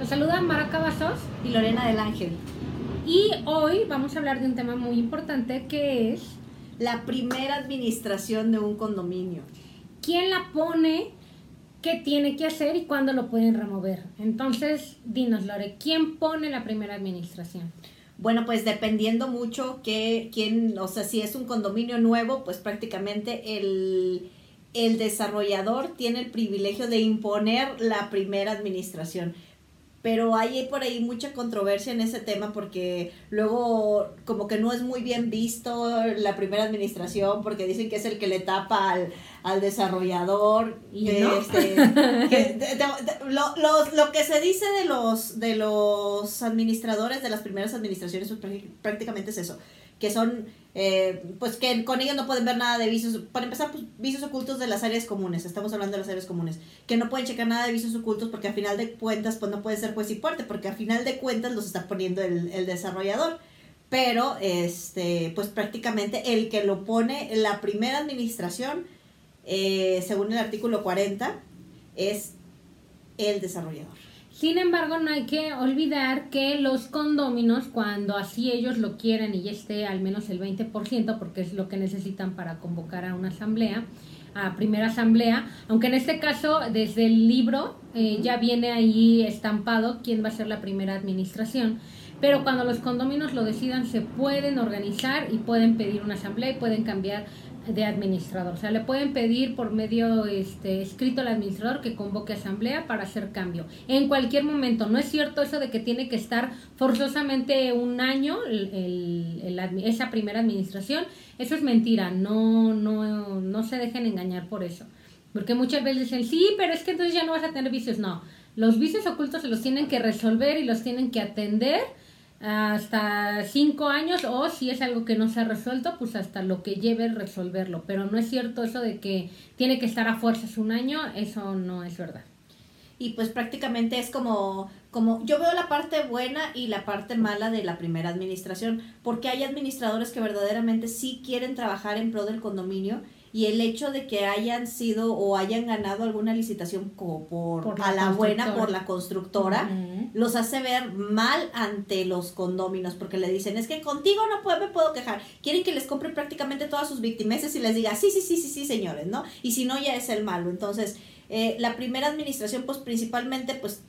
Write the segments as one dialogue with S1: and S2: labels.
S1: Los saluda Mara Cavazos
S2: y Lorena del Ángel.
S1: Y hoy vamos a hablar de un tema muy importante que es
S2: la primera administración de un condominio.
S1: ¿Quién la pone? ¿Qué tiene que hacer y cuándo lo pueden remover? Entonces, dinos, Lore, ¿quién pone la primera administración?
S2: Bueno, pues dependiendo mucho que quién, o sea, si es un condominio nuevo, pues prácticamente el, el desarrollador tiene el privilegio de imponer la primera administración pero hay por ahí mucha controversia en ese tema porque luego como que no es muy bien visto la primera administración porque dicen que es el que le tapa al, al desarrollador
S1: ¿Y no?
S2: este, que lo, lo, que se dice de los de los administradores de las primeras administraciones pues, prácticamente es eso que son eh, pues que con ellos no pueden ver nada de vicios, para empezar, pues ocultos de las áreas comunes, estamos hablando de las áreas comunes, que no pueden checar nada de vicios ocultos porque a final de cuentas, pues no puede ser pues y fuerte, porque a final de cuentas los está poniendo el, el desarrollador. Pero, este, pues prácticamente el que lo pone, la primera administración, eh, según el artículo 40, es el desarrollador.
S1: Sin embargo, no hay que olvidar que los condóminos, cuando así ellos lo quieren y ya esté al menos el 20%, porque es lo que necesitan para convocar a una asamblea, a primera asamblea, aunque en este caso desde el libro eh, ya viene ahí estampado quién va a ser la primera administración, pero cuando los condóminos lo decidan se pueden organizar y pueden pedir una asamblea y pueden cambiar de administrador. O sea, le pueden pedir por medio este, escrito al administrador que convoque asamblea para hacer cambio. En cualquier momento. No es cierto eso de que tiene que estar forzosamente un año el, esa primera administración. Eso es mentira. No, no, no se dejen engañar por eso. Porque muchas veces dicen, sí, pero es que entonces ya no vas a tener vicios. No. Los vicios ocultos se los tienen que resolver y los tienen que atender hasta cinco años o si es algo que no se ha resuelto, pues hasta lo que lleve resolverlo. Pero no es cierto eso de que tiene que estar a fuerzas un año, eso no es verdad.
S2: Y pues prácticamente es como, como yo veo la parte buena y la parte mala de la primera administración, porque hay administradores que verdaderamente sí quieren trabajar en pro del condominio y el hecho de que hayan sido o hayan ganado alguna licitación por, a la, buena por la constructora, los hace ver mal ante los condóminos porque le dicen, es que contigo no puedo, me puedo quejar. Quieren que les compre prácticamente todas sus víctimas y les diga, sí, sí, sí, sí, sí, señores, ¿no? Y si no, ya es el malo. Entonces, eh, la primera administración, pues principalmente, pues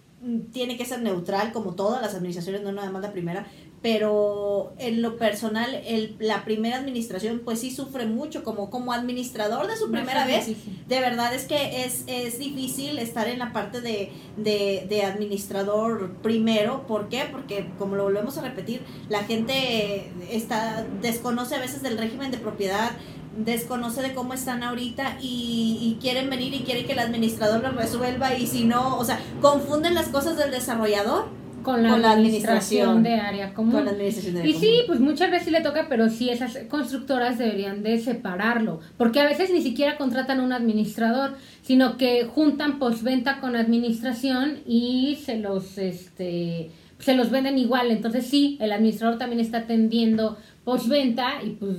S2: tiene que ser neutral como todas las administraciones, no nada más la primera, pero en lo personal, el, la primera administración pues sí sufre mucho como, como administrador de su primera vez. De verdad es que es, es difícil estar en la parte de, de, de, administrador primero. ¿Por qué? Porque como lo volvemos a repetir, la gente está, desconoce a veces del régimen de propiedad, desconoce de cómo están ahorita y, y, quieren venir y quieren que el administrador lo resuelva y si no, o sea, confunden las cosas del desarrollador
S1: con la, administración, de área común. y sí, pues muchas veces le toca, pero sí esas constructoras deberían de separarlo, porque a veces ni siquiera contratan un administrador, sino que juntan postventa con administración y se los este se los venden igual, entonces sí, el administrador también está atendiendo postventa y pues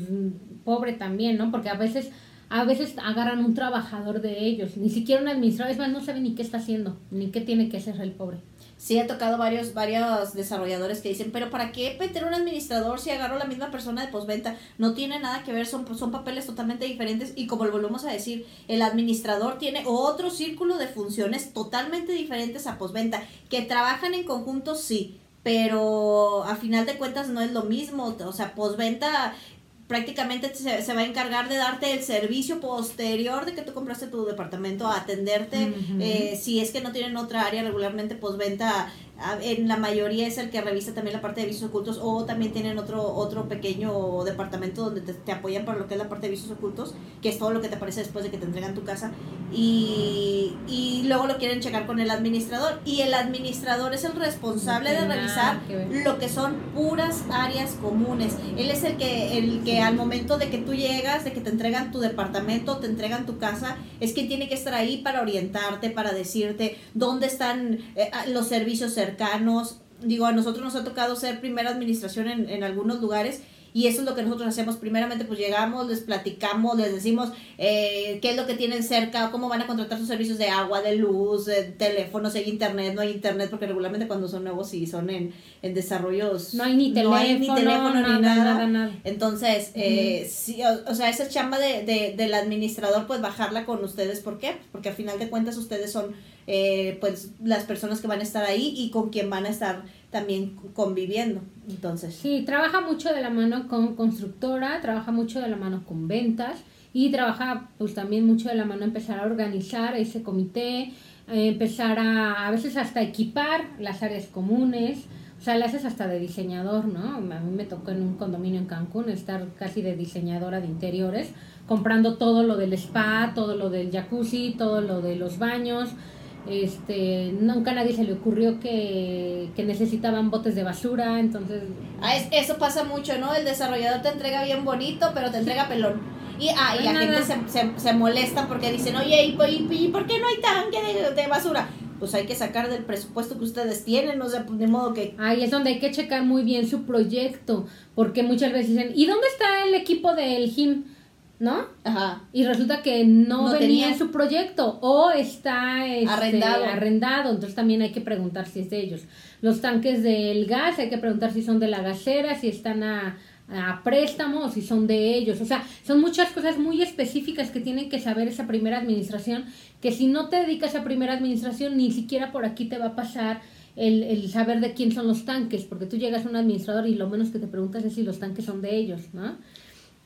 S1: pobre también, ¿no? Porque a veces a veces agarran un trabajador de ellos, ni siquiera un administrador, es más, no sabe ni qué está haciendo, ni qué tiene que hacer el pobre
S2: sí he tocado varios, varios desarrolladores que dicen, pero ¿para qué meter un administrador si agarro la misma persona de postventa? No tiene nada que ver, son, son papeles totalmente diferentes y como lo volvemos a decir, el administrador tiene otro círculo de funciones totalmente diferentes a postventa, que trabajan en conjunto, sí, pero a final de cuentas no es lo mismo, o sea, postventa prácticamente se, se, va a encargar de darte el servicio posterior de que tú compraste tu departamento, a atenderte, eh, si es que no tienen otra área regularmente postventa, en la mayoría es el que revisa también la parte de vicios ocultos o también tienen otro otro pequeño departamento donde te, apoyan para lo que es la parte de vicios ocultos, que es todo lo que te aparece después de que te entregan tu casa. Y, y luego lo quieren checar con el administrador. Y el administrador es el responsable de revisar lo que son puras áreas comunes. Él es el que el que al momento de que tú llegas, de que te entregan tu departamento, te entregan tu casa, es que tiene que estar ahí para orientarte, para decirte dónde están eh, los servicios cercanos. Digo, a nosotros nos ha tocado ser primera administración en, en algunos lugares Y eso es lo que nosotros hacemos. Primeramente, pues llegamos, les platicamos, les decimos eh, qué es lo que tienen cerca, cómo van a contratar sus servicios de agua, de luz, de teléfono, si hay internet, no hay internet, porque regularmente cuando son nuevos y son en, en desarrollos...
S1: No hay ni teléfono,
S2: ni, teléfono
S1: nada,
S2: ni nada.
S1: nada, nada.
S2: Entonces, eh, sí, o, o sea, esa chamba de, de, del administrador, pues bajarla con ustedes. ¿Por qué? Porque al final de cuentas ustedes son eh, pues las personas que van a estar ahí y con quien van a estar también conviviendo. Entonces.
S1: Sí, trabaja mucho de la mano con constructora, trabaja mucho de la mano con ventas y trabaja pues también mucho de la mano empezar a organizar ese comité, eh, empezar a a veces hasta equipar las áreas comunes. O sea, le haces hasta de diseñador, ¿no? A mí me tocó en un condominio en Cancún estar casi de diseñadora de interiores, comprando todo lo del spa, todo lo del jacuzzi, todo lo de los baños, este, nunca a nadie se le ocurrió que, que necesitaban botes de basura, entonces...
S2: Ah, es- eso pasa mucho, ¿no? El desarrollador te entrega bien bonito, pero te entrega pelón. Y, ah, y la gente se, se, se molesta porque dicen, oye, ¿y, y- y por qué no hay tanque de, de basura? Pues hay que sacar del presupuesto que ustedes tienen, o sea, pues, de modo que...
S1: Ahí es donde hay que checar muy bien su proyecto, porque muchas veces dicen, ¿y dónde está el equipo del GIM? ¿No?
S2: Ajá.
S1: Y resulta que no,
S2: No
S1: venía en su proyecto o está este,
S2: Arrendado.
S1: arrendado, entonces también hay que preguntar si es de ellos. Los tanques del gas, hay que preguntar si son de la gasera, si están a, a préstamo o si son de ellos. O sea, son muchas cosas muy específicas que tienen que saber esa primera administración, que si no te dedicas a primera administración, ni siquiera por aquí te va a pasar el, el saber de quién son los tanques, porque tú llegas a un administrador y lo menos que te preguntas es si los tanques son de ellos, ¿no?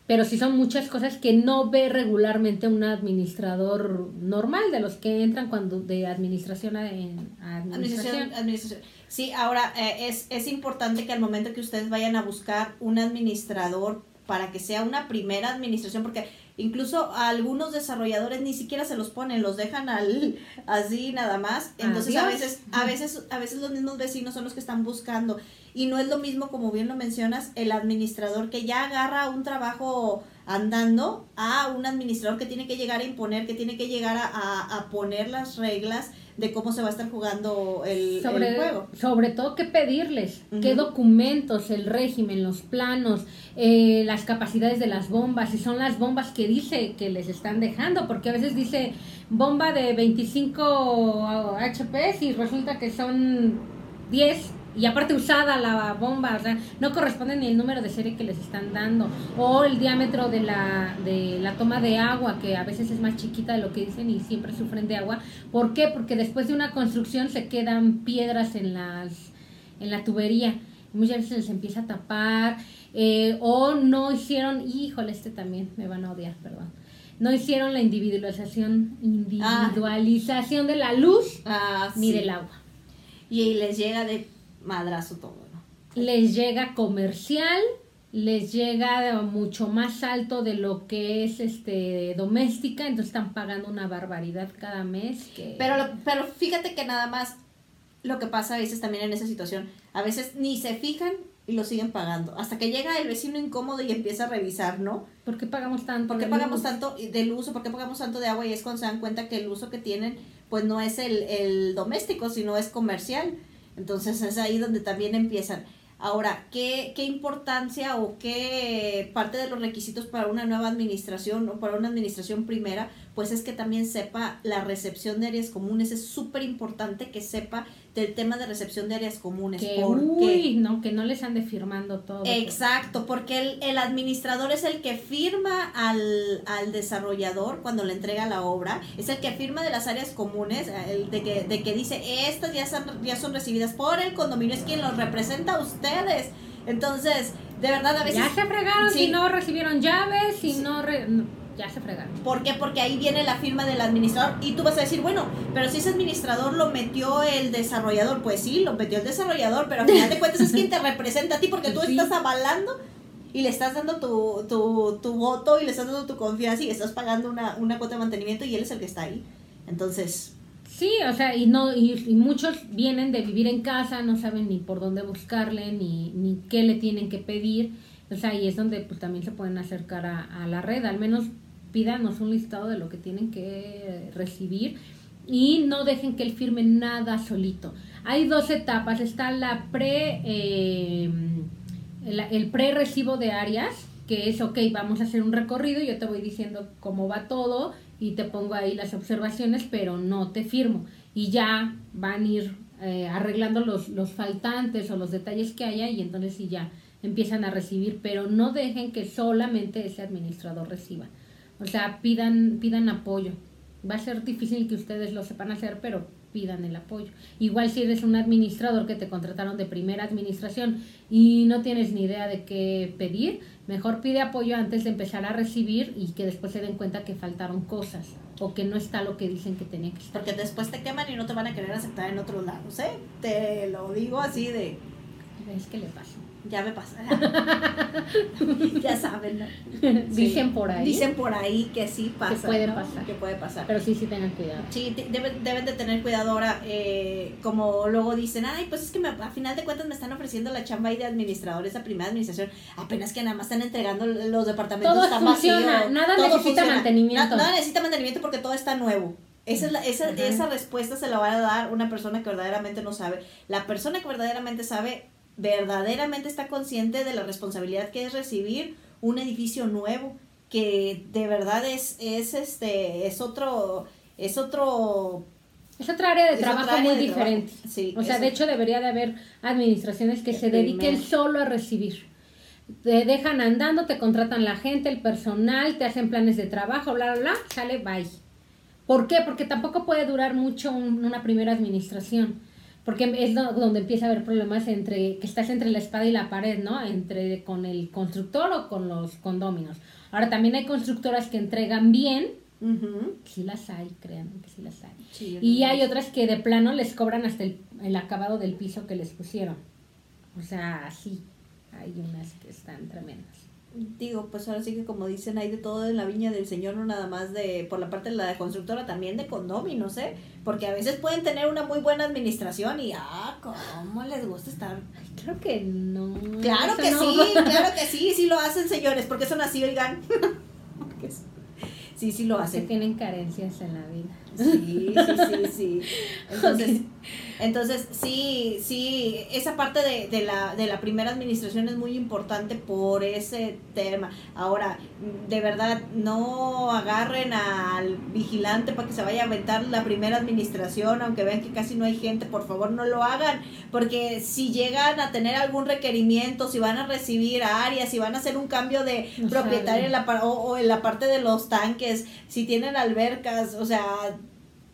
S1: Pero sí son muchas cosas que no ve regularmente un administrador normal de los que entran cuando de administración a, en- administración.
S2: Administración, administración. Sí, ahora eh, es, es importante que al momento que ustedes vayan a buscar un administrador para que sea una primera administración, porque incluso a algunos desarrolladores ni siquiera se los ponen, los dejan al así nada más. Entonces a veces, a veces, a veces los mismos vecinos son los que están buscando. Y no es lo mismo, como bien lo mencionas, el administrador que ya agarra un trabajo andando a un administrador que tiene que llegar a imponer, que tiene que llegar a, a- a poner las reglas de cómo se va a estar jugando el,
S1: sobre,
S2: el juego.
S1: sobre todo qué pedirles, qué documentos, el régimen, los planos, eh, las capacidades de las bombas, si son las bombas que dice que les están dejando, porque a veces dice bomba de 25 HP y resulta que son 10 y aparte usada la bomba, o sea, no corresponde ni el número de serie que les están dando o el diámetro de la de la toma de agua que a veces es más chiquita de lo que dicen y siempre sufren de agua. ¿Por qué? Porque después de una construcción se quedan piedras en las en la tubería. Muchas veces se empieza a tapar eh, o no hicieron, híjole, este también me van a odiar, perdón. No hicieron la individualización, individualización de la luz
S2: Ah,
S1: ni
S2: sí.
S1: del agua.
S2: Y les llega de madrazo todo, ¿no?
S1: les llega comercial, les llega mucho más alto de lo que es este doméstica, entonces están pagando una barbaridad cada mes que
S2: Pero, pero fíjate que nada más lo que pasa a veces también en esa situación, a veces ni se fijan y lo siguen pagando, hasta que llega el vecino incómodo y empieza a revisar, ¿no?
S1: ¿por qué pagamos tanto?
S2: ¿Por qué pagamos
S1: luz?
S2: tanto del uso? ¿Por qué pagamos tanto de agua? Y es cuando se dan cuenta que el uso que tienen, pues no es el, el doméstico, sino es comercial. Entonces es ahí donde también empiezan. Ahora, ¿qué, ¿qué importancia o qué parte de los requisitos para una nueva administración o para una administración primera? Pues es que también sepa la recepción de áreas comunes. Es súper importante que sepa del tema de recepción de áreas comunes.
S1: que uy, no, que no les ande firmando todo.
S2: Exacto, porque el, el administrador es el que firma al, al desarrollador cuando le entrega la obra, es el que firma de las áreas comunes, el de que, de que dice, estas ya son, ya son recibidas por el condominio, es quien los representa a ustedes. Entonces, de verdad a veces...
S1: ya se fregaron
S2: Sí.
S1: si no recibieron llaves, si
S2: Sí.
S1: no, re- no, ya se fregaron.
S2: ¿Por qué? Porque ahí viene la firma del administrador y tú vas a decir, bueno, pero si ese administrador lo metió el desarrollador, pues sí, lo metió el desarrollador, pero al final de cuentas es quien te representa a ti porque tú
S1: Sí.
S2: estás avalando y le estás dando tu, tu, tu voto y le estás dando tu confianza y estás pagando una, una cuota de mantenimiento y él es el que está ahí. Entonces,
S1: Sí, o sea, y no y, y muchos vienen de vivir en casa, no saben ni por dónde buscarle, ni, ni qué le tienen que pedir. O sea, ahí es donde pues también se pueden acercar a, a la red, al menos pídanos un listado de lo que tienen que recibir y no dejen que él firme nada solito. Hay dos etapas, está la pre... eh, el, pre-recibo de áreas, que es, ok, vamos a hacer un recorrido, yo te voy diciendo cómo va todo y te pongo ahí las observaciones, pero no te firmo. Y ya van a ir eh, arreglando los, los faltantes o los detalles que haya y entonces sí ya empiezan a recibir, pero no dejen que solamente ese administrador reciba. O sea, pidan, pidan apoyo. Va a ser difícil que ustedes lo sepan hacer, pero pidan el apoyo. Igual si eres un administrador que te contrataron de primera administración y no tienes ni idea de qué pedir, mejor pide apoyo antes de empezar a recibir y que después se den cuenta que faltaron cosas o que no está lo que dicen que tenía que estar.
S2: Porque después te queman y no te van a querer aceptar en otros lados, ¿eh? Te lo digo así de...
S1: Es que le pasó.
S2: Ya me pasa. ya saben, ¿no?
S1: Dicen por ahí.
S2: Dicen por ahí que sí pasa.
S1: Que puede
S2: ¿no?
S1: pasar.
S2: Que puede pasar.
S1: Pero sí, sí tengan cuidado.
S2: Sí, deben, deben de tener cuidado ahora, eh, como luego dicen, ay, pues es que me- a final de cuentas me están ofreciendo la chamba ahí de administradores a primera administración, apenas que nada más están entregando los departamentos
S1: Todo
S2: están
S1: funciona, nada
S2: todo
S1: necesita mantenimiento.
S2: Na- nada necesita mantenimiento porque todo está nuevo. Esa, es la- esa, esa respuesta se la va a dar una persona que verdaderamente no sabe. La persona que verdaderamente sabe, verdaderamente está consciente de la responsabilidad que es recibir un edificio nuevo, que de verdad es, es este, es otro, es otro
S1: Es otra área de
S2: Es
S1: trabajo
S2: área
S1: muy
S2: de trabajo.
S1: diferente.
S2: Sí,
S1: O sea, de hecho debería de haber administraciones que
S2: El
S1: se dediquen
S2: primer.
S1: solo a recibir. Te dejan andando, te contratan la gente, el personal, te hacen planes de trabajo, bla, bla, bla, sale, bye. ¿Por qué? Porque tampoco puede durar mucho un- una primera administración. Porque es do- donde empieza a haber problemas entre, que estás entre la espada y la pared, ¿no? Entre con el constructor o con los condóminos. Ahora también hay constructoras que entregan bien,
S2: Ujú.
S1: sí las hay, créanme que sí las hay.
S2: Sí,
S1: Y hay
S2: que
S1: otras que de plano les cobran hasta el, el acabado del piso que les pusieron. O sea, sí, hay unas que están tremendas.
S2: Digo, pues ahora sí que como dicen, hay de todo en la viña del Señor, no nada más de, por la parte de la constructora, también de condóminos, ¿eh? Porque a veces pueden tener una muy buena administración y, ah, cómo les gusta estar.
S1: Creo que no.
S2: Claro que
S1: no.
S2: sí, claro que sí, sí lo hacen, señores, porque son así, oigan. Porque Sí, sí lo hacen.
S1: tienen carencias en la vida.
S2: Sí, sí, sí, sí. Entonces, entonces sí, sí, esa parte de, de, la, de la primera administración es muy importante por ese tema. Ahora, de verdad, no agarren al vigilante para que se vaya a aventar la primera administración, aunque vean que casi no hay gente, por favor no lo hagan, porque si llegan a tener algún requerimiento, si van a recibir áreas, si van a hacer un cambio de propietario en la, o, o en la parte de los tanques, si tienen albercas, o sea,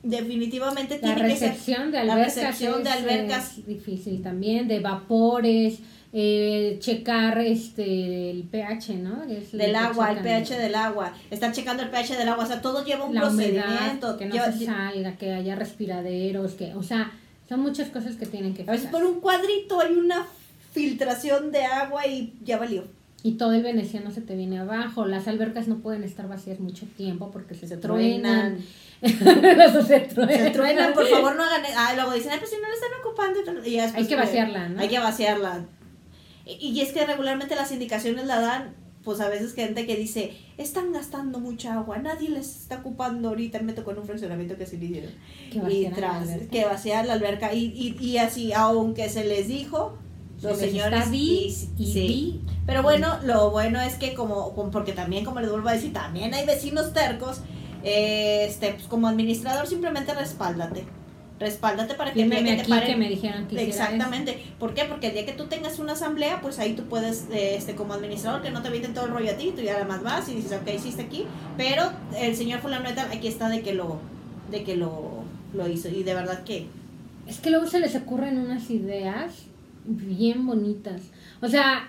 S2: definitivamente
S1: La
S2: tiene que ser
S1: recepción de
S2: la
S1: albercas.
S2: recepción de
S1: es,
S2: albercas.
S1: es difícil también, de vapores, eh, checar este el pH, ¿no? Es
S2: del agua, el pH del agua, estar checando el pH del agua, o sea, todo lleva un
S1: la humedad,
S2: procedimiento.
S1: que no
S2: lleva-
S1: se salga, que haya respiraderos, que, o sea, son muchas cosas que tienen que
S2: a veces por un cuadrito hay una filtración de agua y ya valió.
S1: Y todo el veneciano se te viene abajo. Las albercas no pueden estar vacías mucho tiempo porque se,
S2: Se
S1: truenan. se truenan.
S2: Se truenan, por favor no hagan. Ah, luego dicen, ay, pues si no le están ocupando. y después
S1: Hay que vaciarla, ¿no?
S2: Hay que vaciarla. Y, y es que regularmente las indicaciones la dan, pues a veces gente que dice, están gastando mucha agua, nadie les está ocupando ahorita. Me tocó en un fraccionamiento que sí le hicieron.
S1: Que
S2: y
S1: vaciaran la
S2: tras,
S1: alberca.
S2: que vaciar la alberca. Y, y, y así, aunque se les dijo, los señores.
S1: está di
S2: y- sí. Pero bueno, lo bueno es que como, porque también, como les vuelvo a decir, también hay vecinos tercos, este, pues como administrador simplemente respáldate. Respáldate para que el día
S1: Fírmeme
S2: que te
S1: aquí
S2: paren-
S1: que me dijeron que
S2: Exactamente. ¿Por qué? Porque el día que tú tengas una asamblea, pues ahí tú puedes, este, como administrador, que no te avienten todo el rollo a ti, tú ya nada más vas y dices, ok, hiciste aquí, pero el señor fulano aquí está de que lo, de que lo, lo hizo. Y de verdad que.
S1: Es que luego se les ocurren unas ideas bien bonitas. O sea,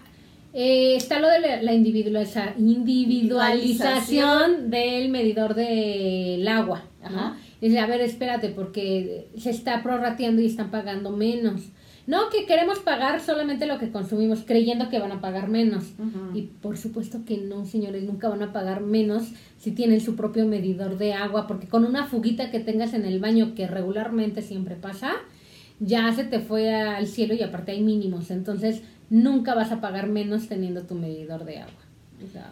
S1: eh, está lo de la, la individualiza- individualización del medidor del agua.
S2: Ajá.
S1: Dice, a ver, espérate, porque se está prorrateando y están pagando menos. No, que queremos pagar solamente lo que consumimos, creyendo que van a pagar menos. Y por supuesto que no, señores, nunca van a pagar menos si tienen su propio medidor de agua, porque con una fuguita que tengas en el baño, que regularmente siempre pasa, ya se te fue al cielo y aparte hay mínimos. Entonces, nunca vas a pagar menos teniendo tu medidor de agua. O sea,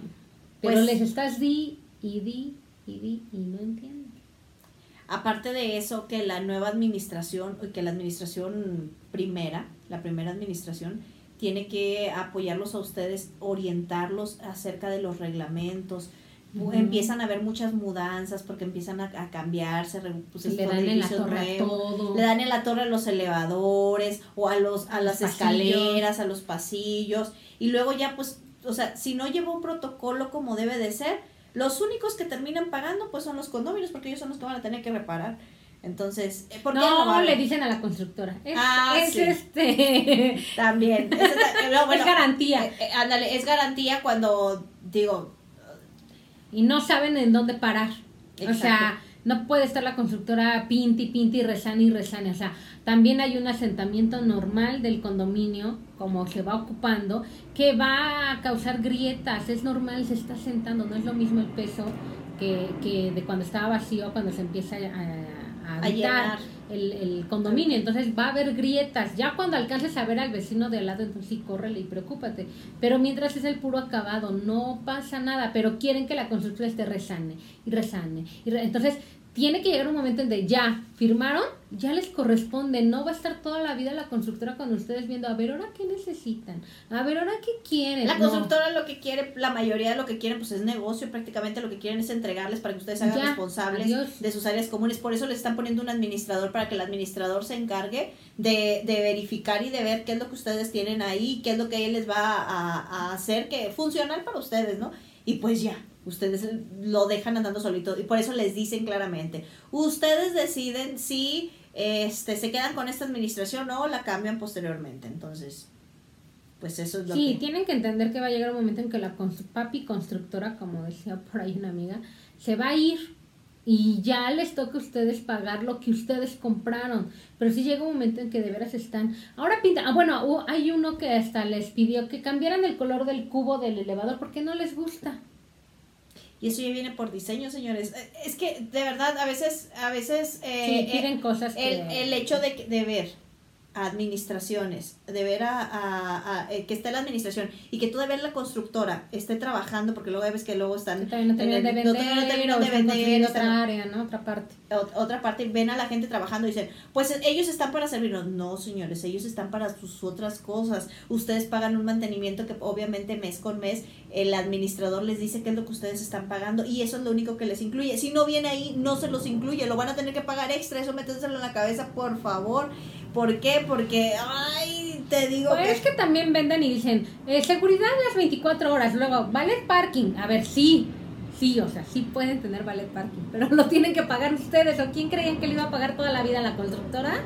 S1: pero
S2: Pues-
S1: les estás di y di y di y no entienden.
S2: Aparte de eso, que la nueva administración, que la administración primera, la primera administración, tiene que apoyarlos a ustedes, orientarlos acerca de los reglamentos. Empiezan a haber muchas mudanzas porque empiezan a, cambiarse,
S1: pues, le dan en la torre todo.
S2: Le dan en la torre a los elevadores o a los a las escaleras, a los pasillos y luego ya pues, o sea, si no lleva un protocolo como debe de ser, los únicos que terminan pagando pues son los condominios porque ellos son los que van a tener que reparar. Entonces,
S1: eh, ¿por qué no, le dicen a la constructora? Es, ah, este.
S2: También.
S1: Es, garantía.
S2: Eh, eh, ándale, es garantía cuando digo.
S1: Y no saben en dónde parar. O sea, no puede estar la constructora pinti, pinti, rezane y rezane. O sea, también hay un asentamiento normal del condominio, como se va ocupando, que va a causar grietas. Es normal, se está sentando. No es lo mismo el peso que, que de cuando estaba vacío, cuando se empieza a a habitar el, el, condominio. Entonces va a haber grietas. Ya cuando alcances a ver al vecino de al lado, entonces sí, córrele y preocúpate. Pero mientras es el puro acabado, no pasa nada. Pero quieren que la construcción esté resane y resane. Y entonces tiene que llegar un momento en de ya, firmaron, ya les corresponde, no va a estar toda la vida la constructora con ustedes viendo, a ver, ahora qué necesitan, a ver, ahora qué quieren.
S2: La constructora lo que quiere, la mayoría de lo que quieren, pues es negocio, prácticamente lo que quieren es entregarles para que ustedes se hagan responsables de sus áreas comunes, por eso les están poniendo un administrador para que el administrador se encargue de, de verificar y de ver qué es lo que ustedes tienen ahí, qué es lo que él les va a, a hacer que funcional para ustedes, ¿no? Y pues ya, Ustedes lo dejan andando solito y por eso les dicen claramente, ustedes deciden si este, se quedan con esta administración o la cambian posteriormente. Entonces, pues eso es lo
S1: sí, tienen que entender que va a llegar un momento en que la papi constructora, como decía por ahí una amiga, se va a ir y ya les toca a ustedes pagar lo que ustedes compraron. Pero sí llega un momento en que de veras están. Ahora pinta. Ah, bueno, hay uno que hasta les pidió que cambiaran el color del cubo del elevador porque no les gusta.
S2: Y eso ya viene por diseño, señores. Eh, es que de verdad a veces, a veces
S1: eh, eh cosas
S2: el, el hecho de, de ver administraciones, de ver a, a, eh, que esté la administración y que tú de ver la constructora esté trabajando, porque luego ves que luego están...
S1: no terminan de vender, otra área, ¿no? Otra parte.
S2: Otra parte, ven a la gente trabajando y dicen, pues ellos están para servirnos. No, señores, ellos están para sus otras cosas. Ustedes pagan un mantenimiento que obviamente mes con mes el administrador les dice qué es lo que ustedes están pagando y eso es lo único que les incluye. Si no viene ahí, no se los incluye, lo van a tener que pagar extra, eso métenselo en la cabeza, por favor. ¿Por qué? Porque, ay, te digo
S1: pues es que también venden y dicen, eh, seguridad las 24 horas, luego, ballet parking. A ver, sí, sí, o sea, sí pueden tener ballet parking, pero lo tienen que pagar ustedes. ¿O quién creían que le iba a pagar toda la vida a la constructora?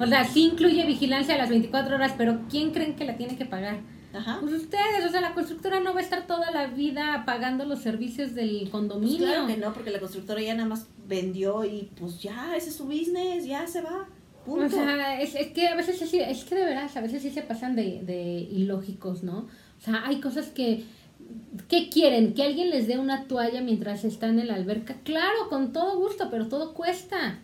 S1: O sea, sí incluye vigilancia a las 24 horas, pero ¿quién creen que la tiene que pagar? Ajá. Pues ustedes, o sea, la constructora no va a estar toda la vida pagando los servicios del condominio. Pues
S2: claro que no, porque la constructora ya nada más vendió y pues ya, ese es su business, ya se va.
S1: O sea, es, es, que a veces sí, es que de veras, a veces sí se pasan de, de ilógicos, ¿no? O sea, hay cosas que, ¿qué quieren? ¿Que alguien les dé una toalla mientras están en la alberca? Claro, con todo gusto, pero todo cuesta.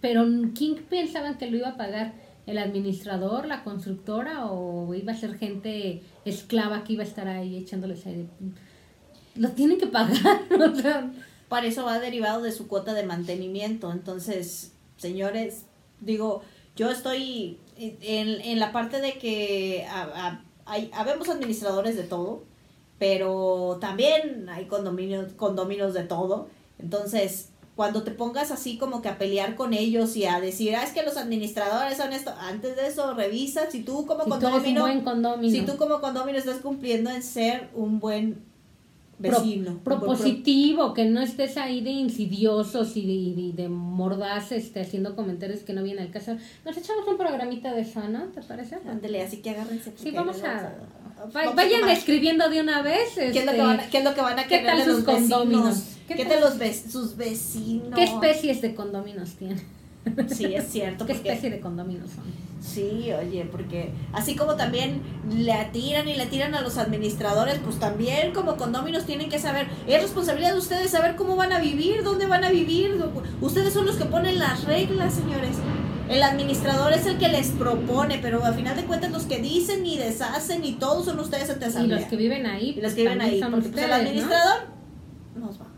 S1: Pero ¿quién pensaban que lo iba a pagar? ¿El administrador, la constructora o iba a ser gente esclava que iba a estar ahí echándoles aire? Lo tienen que pagar, o sea.
S2: Para eso va derivado de su cuota de mantenimiento. Entonces, señores, digo, yo estoy en, en la parte de que hay, habemos administradores de todo, pero también hay condominios, condominios de todo. Entonces, cuando te pongas así como que a pelear con ellos y a decir, ah, es que los administradores son esto, antes de eso revisa si tú como
S1: condominio,
S2: si tú como condominio estás cumpliendo en ser un buen vecino.
S1: propositivo, que no estés ahí de insidiosos y de, de, mordaz este, haciendo comentarios que no vienen al caso. Nos echamos un programita de eso, ¿no? ¿Te parece?
S2: Ándale, así que agárrense.
S1: Sí, vamos a... vayan escribiendo de una vez.
S2: ¿Qué, es lo que van a, ¿Qué es lo que van a
S1: ¿Qué tal sus condominios?
S2: ¿Qué, tal los sus vecinos?
S1: ¿Qué especies de condominios tienen?
S2: Sí, es cierto.
S1: ¿Qué especie de condominios son?
S2: Sí, oye, porque así como también le atiran y le tiran a los administradores, pues también como condóminos tienen que saber, es responsabilidad de ustedes saber cómo van a vivir, dónde van a vivir. Ustedes son los que ponen las reglas, señores. El administrador es el que les propone, pero al final de cuentas los que dicen y deshacen y todos son ustedes ante
S1: Y los que viven ahí.
S2: Y los que viven ahí. Pues, el administrador, nos vamos.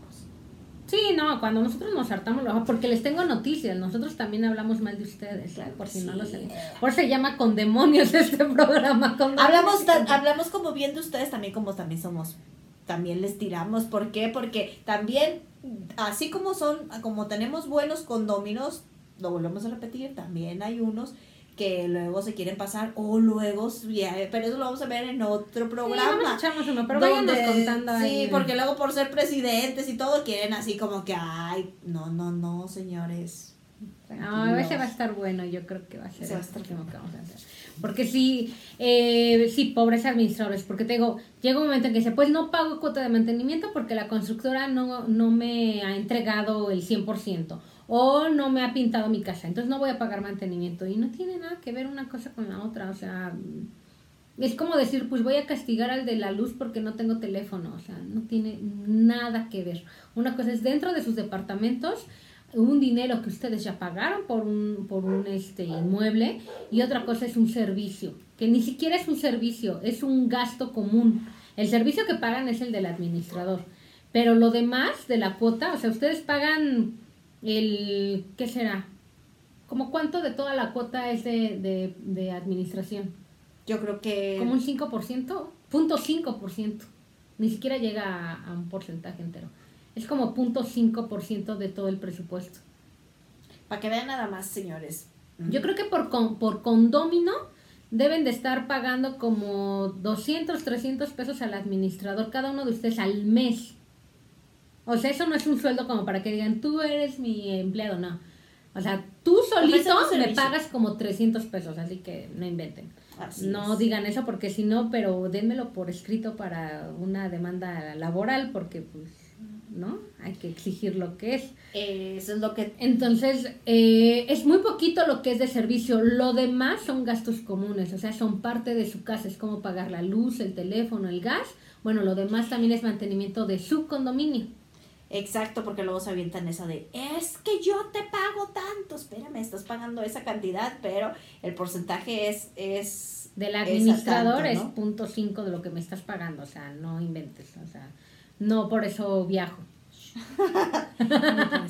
S1: Sí, no, cuando nosotros nos hartamos, porque les tengo noticias, nosotros también hablamos mal de ustedes, ¿eh? por si no lo saben. Por se llama Con Demonios este programa. Con
S2: hablamos, hablamos como bien de ustedes, también como también somos, también les tiramos. ¿Por qué? Porque también, así como son, como tenemos buenos condóminos, lo volvemos a repetir, también hay unos que luego se quieren pasar o luego, pero eso lo vamos a ver en otro programa.
S1: Sí, uno, pero donde, contando
S2: ahí. Sí, porque luego por ser presidentes y todo quieren así como que, ay, no, no, no, señores.
S1: No, ese va a estar bueno, yo creo que va a ser el próximo que vamos a hacer. Porque sí, eh, sí, pobres administradores, porque te digo, llega un momento en que dice, pues no pago cuota de mantenimiento porque la constructora no, no me ha entregado el 100% o no me ha pintado mi casa, entonces no voy a pagar mantenimiento. Y no tiene nada que ver una cosa con la otra, o sea, es como decir, pues voy a castigar al de la luz porque no tengo teléfono, o sea, no tiene nada que ver. Una cosa es dentro de sus departamentos, un dinero que ustedes ya pagaron por un, por un este, inmueble y otra cosa es un servicio, que ni siquiera es un servicio, es un gasto común. El servicio que pagan es el del administrador, pero lo demás de la cuota, o sea, ustedes pagan el, ¿qué será? ¿Como cuánto de toda la cuota es de, de, administración?
S2: Yo creo que...
S1: Como un 5%, punto 5%. Ni siquiera llega a, un porcentaje entero. Es como punto 5% de todo el presupuesto.
S2: Para que vean nada más, señores.
S1: Yo creo que por, por condomino deben de estar pagando como 200, 300 pesos al administrador, cada uno de ustedes al mes. O sea, eso no es un sueldo como para que digan, tú eres mi empleado, no. O sea, tú solito me pagas como 300 pesos, así que no inventen. no digan eso porque si no, pero dénmelo por escrito para una demanda laboral porque pues, ¿no? Hay que exigir lo que es.
S2: eso es lo que...
S1: Entonces, eh, es muy poquito lo que es de servicio. Lo demás son gastos comunes, o sea, son parte de su casa. Es como pagar la luz, el teléfono, el gas. Bueno, lo demás también es mantenimiento de su condominio.
S2: Exacto, porque luego se avientan esa de, es que yo te pago tanto, espérame, estás pagando esa cantidad, pero el porcentaje es... es
S1: Del administrador es punto cinco de lo que me estás pagando, o sea, no inventes, o sea, no por eso viajo.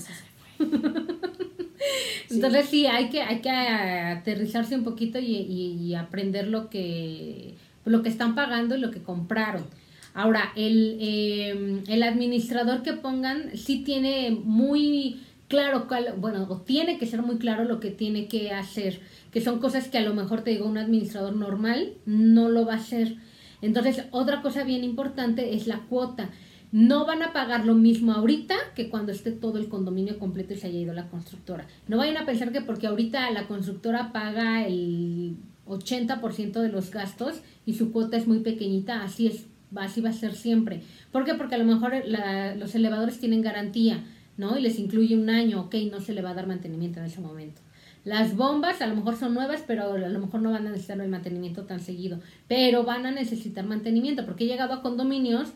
S1: Entonces sí, hay que, hay que aterrizarse un poquito y, y aprender lo que, lo que están pagando y lo que compraron. Ahora, el, em, el administrador que pongan sí tiene muy claro cuál, bueno, tiene que ser muy claro lo que tiene que hacer, que son cosas que a lo mejor te digo un administrador normal no lo va a hacer. Entonces, otra cosa bien importante es la cuota. No van a pagar lo mismo ahorita que cuando esté todo el condominio completo y se haya ido la constructora. No vayan a pensar que porque ahorita la constructora paga el 80% de los gastos y su cuota es muy pequeñita, así es así va a ser siempre. ¿Por qué? Porque a lo mejor los elevadores tienen garantía, ¿no? Y les incluye un año, ok, no se le va a dar mantenimiento en ese momento. Las bombas a lo mejor son nuevas, pero a lo mejor no van a necesitar el mantenimiento tan seguido, pero van a necesitar mantenimiento, porque he llegado a condominios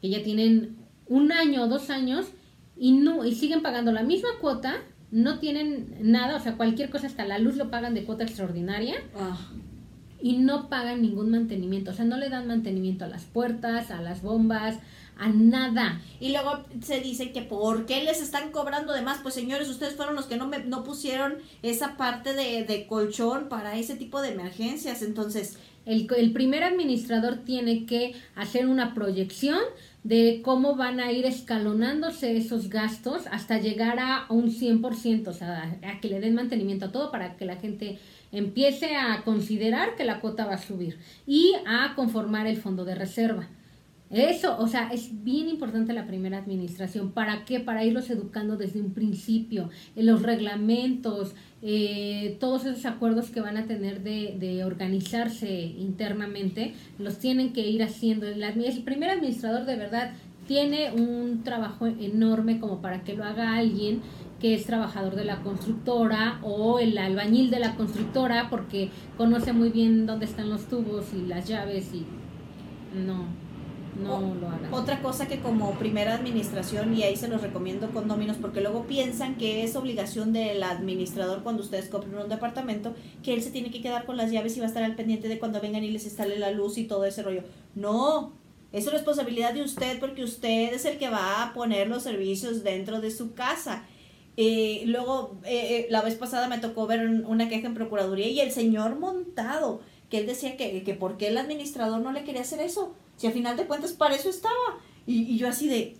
S1: que ya tienen un año o dos años y, no, y siguen pagando la misma cuota, no tienen nada, o sea, cualquier cosa, hasta la luz lo pagan de cuota extraordinaria. Ah y no pagan ningún mantenimiento, o sea, no le dan mantenimiento a las puertas, a las bombas, a nada.
S2: Y luego se dice que ¿por qué les están cobrando de más? Pues señores, ustedes fueron los que no, me, no pusieron esa parte de, de colchón para ese tipo de emergencias, entonces...
S1: El, el primer administrador tiene que hacer una proyección de cómo van a ir escalonándose esos gastos hasta llegar a un 100%, o sea, a que le den mantenimiento a todo para que la gente empiece a considerar que la cuota va a subir y a conformar el fondo de reserva. Eso, o sea, es bien importante la primera administración. ¿Para qué? Para irlos educando desde un principio, en los reglamentos, eh, todos esos acuerdos que van a tener de, de, organizarse internamente, los tienen que ir haciendo. El, el primer administrador de verdad tiene un trabajo enorme como para que lo haga alguien que es trabajador de la constructora o el albañil de la constructora porque conoce muy bien dónde están los tubos y las llaves y no, no lo hagan.
S2: Otra cosa que como primera administración, y ahí se los recomiendo condominios, porque luego piensan que es obligación del administrador cuando ustedes compren un departamento, que él se tiene que quedar con las llaves y va a estar al pendiente de cuando vengan y les instale la luz y todo ese rollo. No, Es responsabilidad de usted porque usted es el que va a poner los servicios dentro de su casa. Eh, luego, eh, eh, la vez pasada me tocó ver una queja en Procuraduría y el señor montado, que él decía que, que por qué el administrador no le quería hacer eso, si al final de cuentas para eso estaba. Y, y yo así de,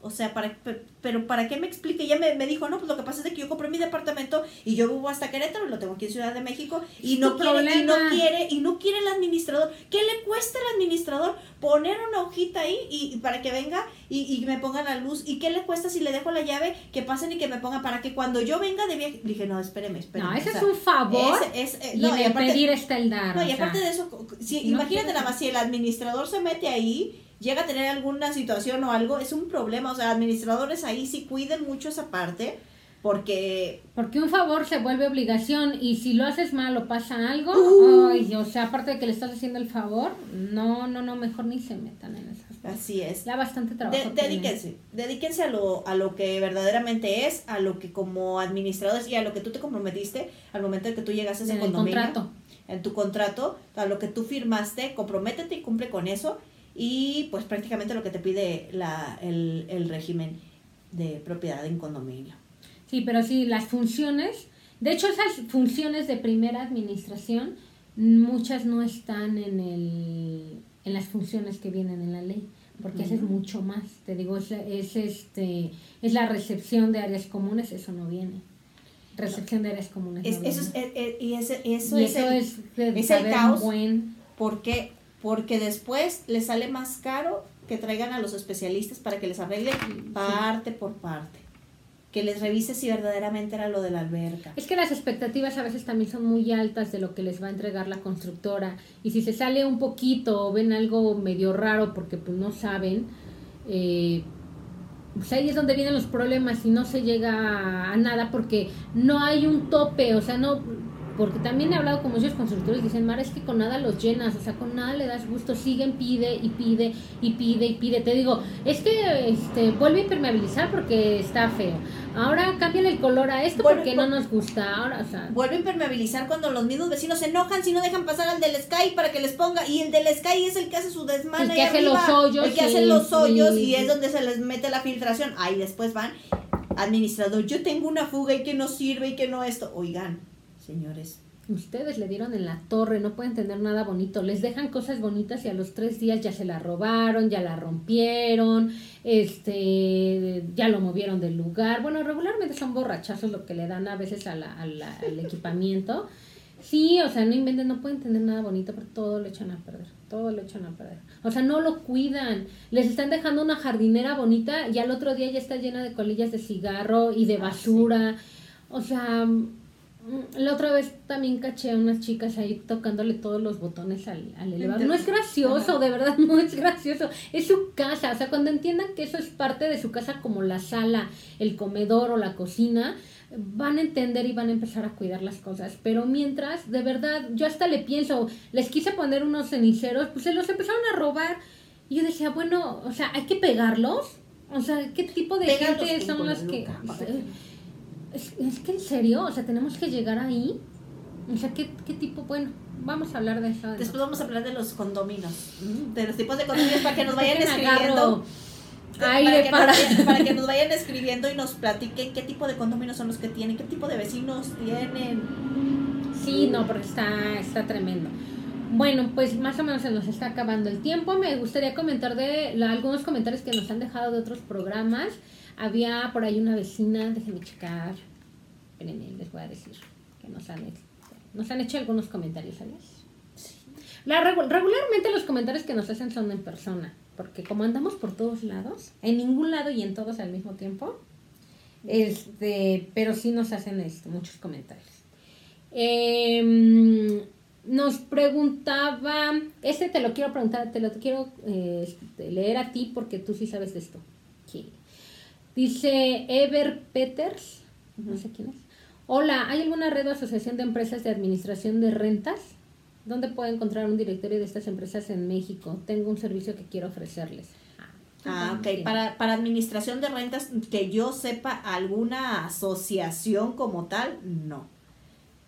S2: o sea, para, pero ¿para qué me explique? Ella me, me, dijo, no, pues lo que pasa es que yo compré mi departamento y yo vivo hasta Querétaro, lo tengo aquí en Ciudad de México, y no quiere, y no quiere, y no quiere el administrador. ¿Qué le cuesta al administrador poner una hojita ahí y, para que venga y, y, me ponga la luz? ¿Y qué le cuesta si le dejo la llave que pasen y que me pongan para que cuando yo venga de viaje? Dije, no, espéreme, espéreme.
S1: No, ese es un favor. Es, es, eh, no, y, pedir está el dar.
S2: No, y aparte de eso, si, imagínate nada más, si el administrador se mete ahí llega a tener alguna situación o algo, es un problema. O sea, administradores ahí sí cuiden mucho esa parte. Porque...
S1: Porque un favor se vuelve obligación y si lo haces mal o pasa algo, uh. o sea, aparte de que le estás haciendo el favor, no, no, no, mejor ni se metan en eso.
S2: Así es.
S1: Ya bastante trabajo.
S2: dedíquense, dedíquense a lo, a lo que verdaderamente es, a lo que como administradores y a lo que tú te comprometiste al momento de que tú llegaste a ese en contrato. En tu contrato, a lo que tú firmaste, comprométete y cumple con eso y pues prácticamente lo que te pide la, el, el régimen de propiedad en condominio.
S1: Sí, pero sí, las funciones, de hecho esas funciones de primera administración, muchas no están en, el, en las funciones que vienen en la ley, porque eso es mucho más, te digo, es, es, este, es la recepción de áreas comunes, eso no viene. Recepción de áreas comunes.
S2: Es, eso, es, eh, eh, y eso, eso, es, el, es, el caos. Buen... Porque porque después les sale más caro que traigan a los especialistas para que les arreglen parte por parte. Que les revise si verdaderamente era lo de la alberca.
S1: Es que las expectativas a veces también son muy altas de lo que les va a entregar la constructora. Y si se sale un poquito o ven algo medio raro porque pues no saben, eh, pues ahí es donde vienen los problemas y no se llega a nada porque no hay un tope, o sea, no porque también he hablado con muchos constructores, dicen, Mara, es que con nada los llenas, o sea, con nada le das gusto, siguen, pide y pide y pide y pide. Te digo, es que este, vuelve a impermeabilizar porque está feo. Ahora cambian el color a esto porque no nos gusta. Ahora, o sea,
S2: vuelve a impermeabilizar cuando los mismos vecinos se enojan si no dejan pasar al del Sky para que les ponga. Y el del Sky es el que hace su desmana.
S1: El que hace los hoyos.
S2: El que hace los hoyos y es donde se les mete la filtración. Ahí después van administrador, yo tengo una fuga y que no sirve y que no esto. Oigan, señores.
S1: Ustedes le dieron en la torre, no pueden tener nada bonito. Les dejan cosas bonitas y a los tres días ya se la robaron, ya la rompieron, este, ya lo movieron del lugar. Bueno, regularmente son borrachazos lo que le dan a veces a la, al equipamiento. Sí, o sea, no inventen, no pueden tener nada bonito, pero todo lo echan a perder, todo lo echan a perder. O sea, no lo cuidan. Les están dejando una jardinera bonita y al otro día ya está llena de colillas de cigarro y de ah, basura. O sea, la otra vez también caché a unas chicas ahí tocándole todos los botones al, elevador. No es gracioso, de verdad, no es gracioso. Es su casa. O sea, cuando entiendan que eso es parte de su casa, como la sala, el comedor o la cocina, van a entender y van a empezar a cuidar las cosas. Pero mientras, de verdad, yo hasta le pienso, les quise poner unos ceniceros, pues se los empezaron a robar. Y yo decía, bueno, o sea, hay que pegarlos. O sea, ¿qué tipo de gente son las que... Es, que en serio, o sea, tenemos que llegar ahí. O sea, ¿qué, qué tipo? Bueno, vamos a hablar de eso.
S2: Después vamos a hablar de los condominios. De los tipos de condominios para que nos vayan escribiendo. Aire para, que Nos, para que nos vayan escribiendo y nos platiquen qué tipo de condominios son los que tienen, qué tipo de vecinos tienen.
S1: Sí, no, porque está, está tremendo. Bueno, pues más o menos se nos está acabando el tiempo. Me gustaría comentar de algunos comentarios que nos han dejado de otros programas. Había por ahí una vecina, déjenme checar, espérenme, les voy a decir que nos han, nos han hecho algunos comentarios, ¿sabes? La, regularmente los comentarios que nos hacen son en persona, porque como andamos por todos lados, en ningún lado y en todos al mismo tiempo, este, pero sí nos hacen este, muchos comentarios. Em, nos preguntaba, este te lo quiero preguntar, te lo quiero eh, leer a ti porque tú sí sabes de esto. Dice Ever Peters, no sé quién es. Hola, ¿hay alguna red o asociación de empresas de administración de rentas? ¿Dónde puedo encontrar un directorio de estas empresas en México? Tengo un servicio que quiero ofrecerles.
S2: Ah, ok. Para, para administración de rentas, que yo sepa alguna asociación como tal, no.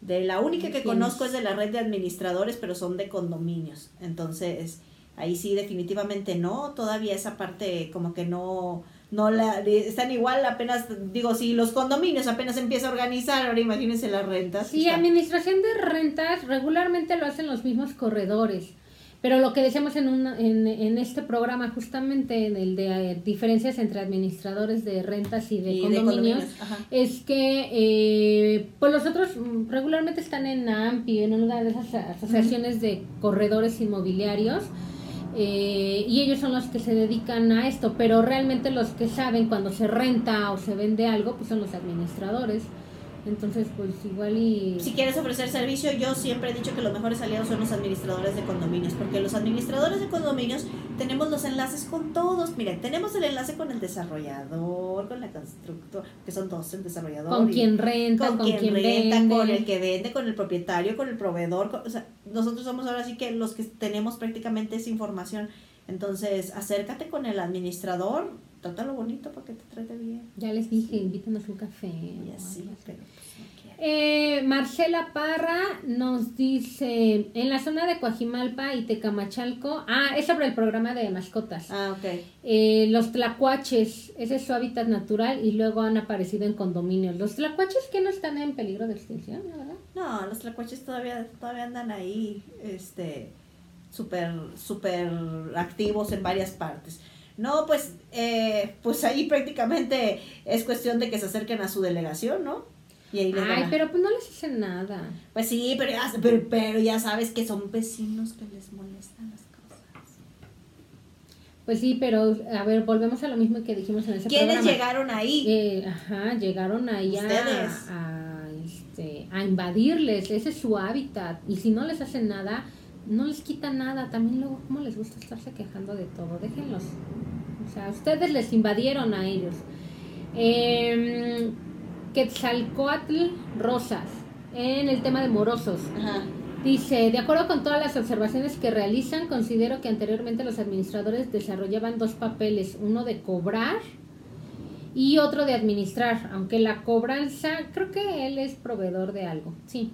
S2: De la única que conozco es de la red de administradores, pero son de condominios. Entonces, ahí sí definitivamente no, todavía esa parte como que no no la están igual apenas digo si los condominios apenas empieza a organizar ahora imagínense las rentas
S1: sí administración de rentas regularmente lo hacen los mismos corredores pero lo que decíamos en, un, en, en este programa, justamente en el de eh, diferencias entre administradores de rentas y de condominios, es que eh, pues los otros mm, regularmente están en AMPI, en una de esas asociaciones de corredores inmobiliarios. Eh, y ellos son los que se dedican a esto, pero realmente los que saben cuando se renta o se vende algo, pues son los administradores. Entonces, pues igual y...
S2: Si quieres ofrecer servicio, yo siempre he dicho que los mejores aliados son los administradores de condominios, porque los administradores de condominios tenemos los enlaces con todos. Miren, tenemos el enlace con el desarrollador, con la constructora, que son dos, el desarrollador.
S1: Con quien renta, con, quien, renta,
S2: con el que vende, con el propietario, con el proveedor. o sea, nosotros somos ahora sí que los que tenemos prácticamente esa información. Entonces, acércate con el administrador, trátalo bonito para que te trate bien.
S1: Ya les dije, invítanos un café.
S2: Y así, pero
S1: pues, eh, Marcela Parra nos dice, en la zona de Coajimalpa y Tecamachalco, ah, es sobre el programa de mascotas.
S2: Ah, ok.
S1: Eh, los tlacuaches, ese es su hábitat natural y luego han aparecido en condominios. Los tlacuaches que no están en peligro de extinción, ¿verdad?
S2: No, los tlacuaches todavía, todavía andan ahí, este, súper, súper activos en varias partes. No, pues, eh, pues ahí prácticamente es cuestión de que se acerquen a su delegación, ¿no?
S1: Y ahí Ay, pero pues no les hacen nada.
S2: Pues sí, pero ya, pero, ya sabes que son vecinos que les molestan las cosas.
S1: Pues sí, pero a ver, volvemos a lo mismo que dijimos en ese
S2: ¿Quiénes llegaron ahí?
S1: Eh, ajá, llegaron ahí a, a, este, a invadirles, ese es su hábitat. Y si no les hacen nada, no les quita nada. También luego, ¿cómo les gusta estarse quejando de todo? Déjenlos. O sea, ustedes les invadieron a ellos. Eh, Quetzalcoatl Rosas, en el tema de morosos. Dice, de acuerdo con todas las observaciones que realizan, considero que anteriormente los administradores desarrollaban dos papeles, uno de cobrar y otro de administrar, aunque la cobranza, creo que él es proveedor de algo. Sí,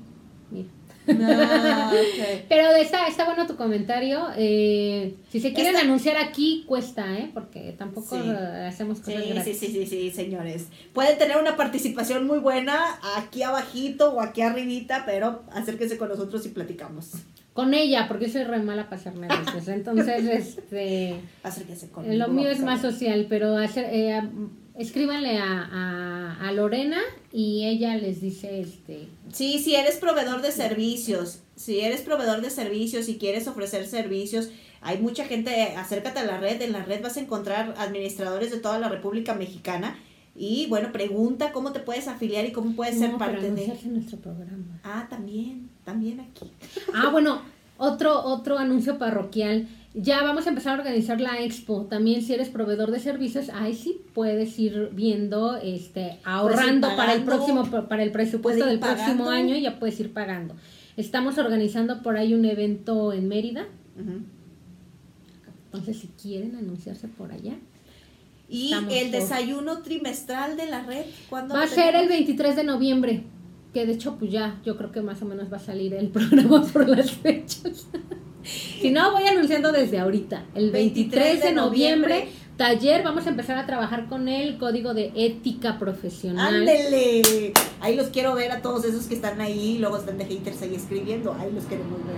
S1: Ah, Pero está, está bueno tu comentario. Eh, si se quieren anunciar aquí, cuesta, ¿eh? Porque tampoco hacemos cosas
S2: sí, Sí, sí, sí, señores. Pueden tener una participación muy buena aquí abajito o aquí arribita, pero acérquense con nosotros y platicamos.
S1: Con ella, porque soy re mala para hacer negocios. Entonces, este...
S2: Acérquense con
S1: Lo mío es más social, pero hacer... Eh, escríbanle a, a, Lorena y ella les dice este
S2: sí si eres proveedor de servicios si eres proveedor de servicios y quieres ofrecer servicios hay mucha gente acércate a la red en la red vas a encontrar administradores de toda la República Mexicana y bueno pregunta cómo te puedes afiliar y cómo puedes ser parte de
S1: nuestro programa.
S2: Ah también también aquí.
S1: Ah bueno otro otro anuncio parroquial ya vamos a empezar a organizar la expo. También si eres proveedor de servicios, ahí sí puedes ir viendo, este, ahorrando para el próximo, para el presupuesto del próximo año, ya puedes ir pagando. Estamos organizando por ahí un evento en Mérida. Entonces, si quieren anunciarse por allá.
S2: ¿Y el desayuno trimestral de la red?
S1: ¿cuándo Va a ser el 23 de noviembre. Que de hecho, pues ya, yo creo que más o menos va a salir el programa por las fechas. Si no, voy anunciando desde ahorita. El 23 de noviembre, taller, vamos a empezar a trabajar con el código de ética profesional.
S2: ¡Ándele! Ahí los quiero ver a todos esos que están ahí, luego están de haters ahí escribiendo. Ahí los queremos ver.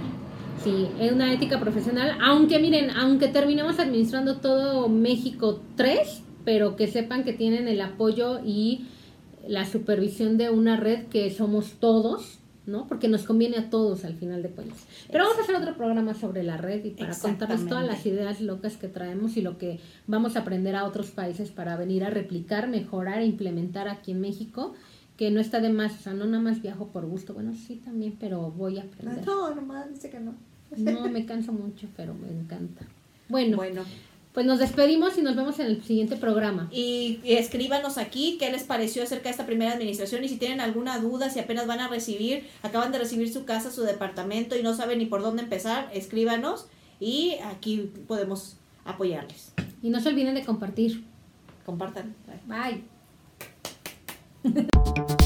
S1: Sí, es una ética profesional. Aunque miren, aunque terminemos administrando todo México 3, pero que sepan que tienen el apoyo y la supervisión de una red que somos todos ¿no? Porque nos conviene a todos al final de cuentas. Pero vamos a hacer otro programa sobre la red y para contarles todas las ideas locas que traemos y lo que vamos a aprender a otros países para venir a replicar, mejorar e implementar aquí en México, que no está de más, o sea, no nada más viajo por gusto, bueno, sí también, pero voy a aprender.
S2: No, nomás dice que no.
S1: No, me canso mucho, pero me encanta. Bueno, bueno pues nos despedimos y nos vemos en el siguiente programa.
S2: Y, escríbanos aquí qué les pareció acerca de esta primera administración y si tienen alguna duda, si apenas van a recibir, acaban de recibir su casa, su departamento y no saben ni por dónde empezar, escríbanos y aquí podemos apoyarles.
S1: Y no se olviden de compartir.
S2: Compartan.
S1: Bye.